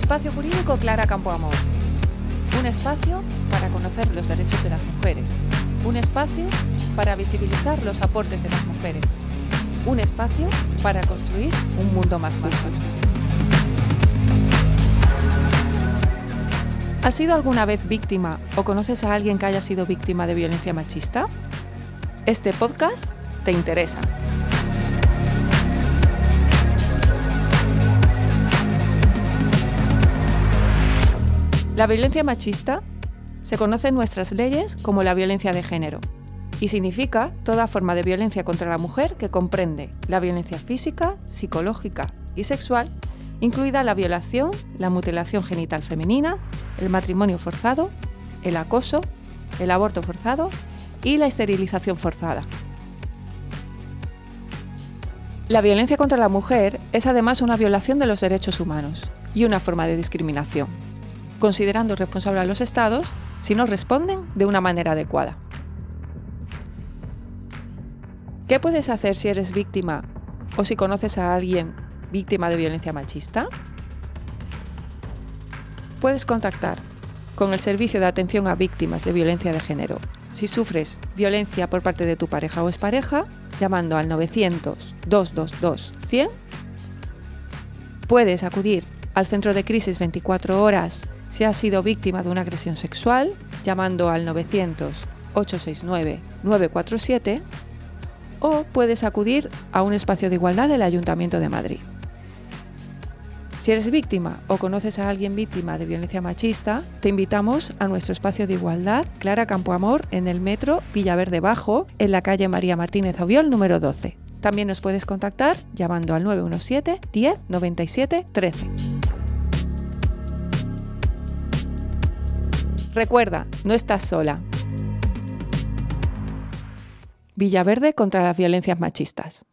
Espacio Jurídico Clara Campoamor. Un espacio para conocer los derechos de las mujeres. Un espacio para visibilizar los aportes de las mujeres. Un espacio para construir un mundo más justo. ¿Has sido alguna vez víctima o conoces a alguien que haya sido víctima de violencia machista? Este podcast te interesa. La violencia machista se conoce en nuestras leyes como la violencia de género y significa toda forma de violencia contra la mujer que comprende la violencia física, psicológica y sexual, incluida la violación, la mutilación genital femenina, el matrimonio forzado, el acoso, el aborto forzado y la esterilización forzada. La violencia contra la mujer es además una violación de los derechos humanos y una forma de discriminación, considerando responsable a los estados si no responden de una manera adecuada. ¿Qué puedes hacer si eres víctima o si conoces a alguien víctima de violencia machista? Puedes contactar con el Servicio de Atención a Víctimas de Violencia de Género si sufres violencia por parte de tu pareja o expareja, llamando al 900-222-100. Puedes acudir al Centro de Crisis 24 horas si has sido víctima de una agresión sexual, llamando al 900-869-947. O puedes acudir a un espacio de igualdad del Ayuntamiento de Madrid. Si eres víctima o conoces a alguien víctima de violencia machista, te invitamos a nuestro espacio de igualdad Clara Campoamor en el metro Villaverde Bajo, en la calle María Martínez Oviol número 12. También nos puedes contactar llamando al 917 10 97 13. Recuerda, no estás sola. Villaverde contra las violencias machistas.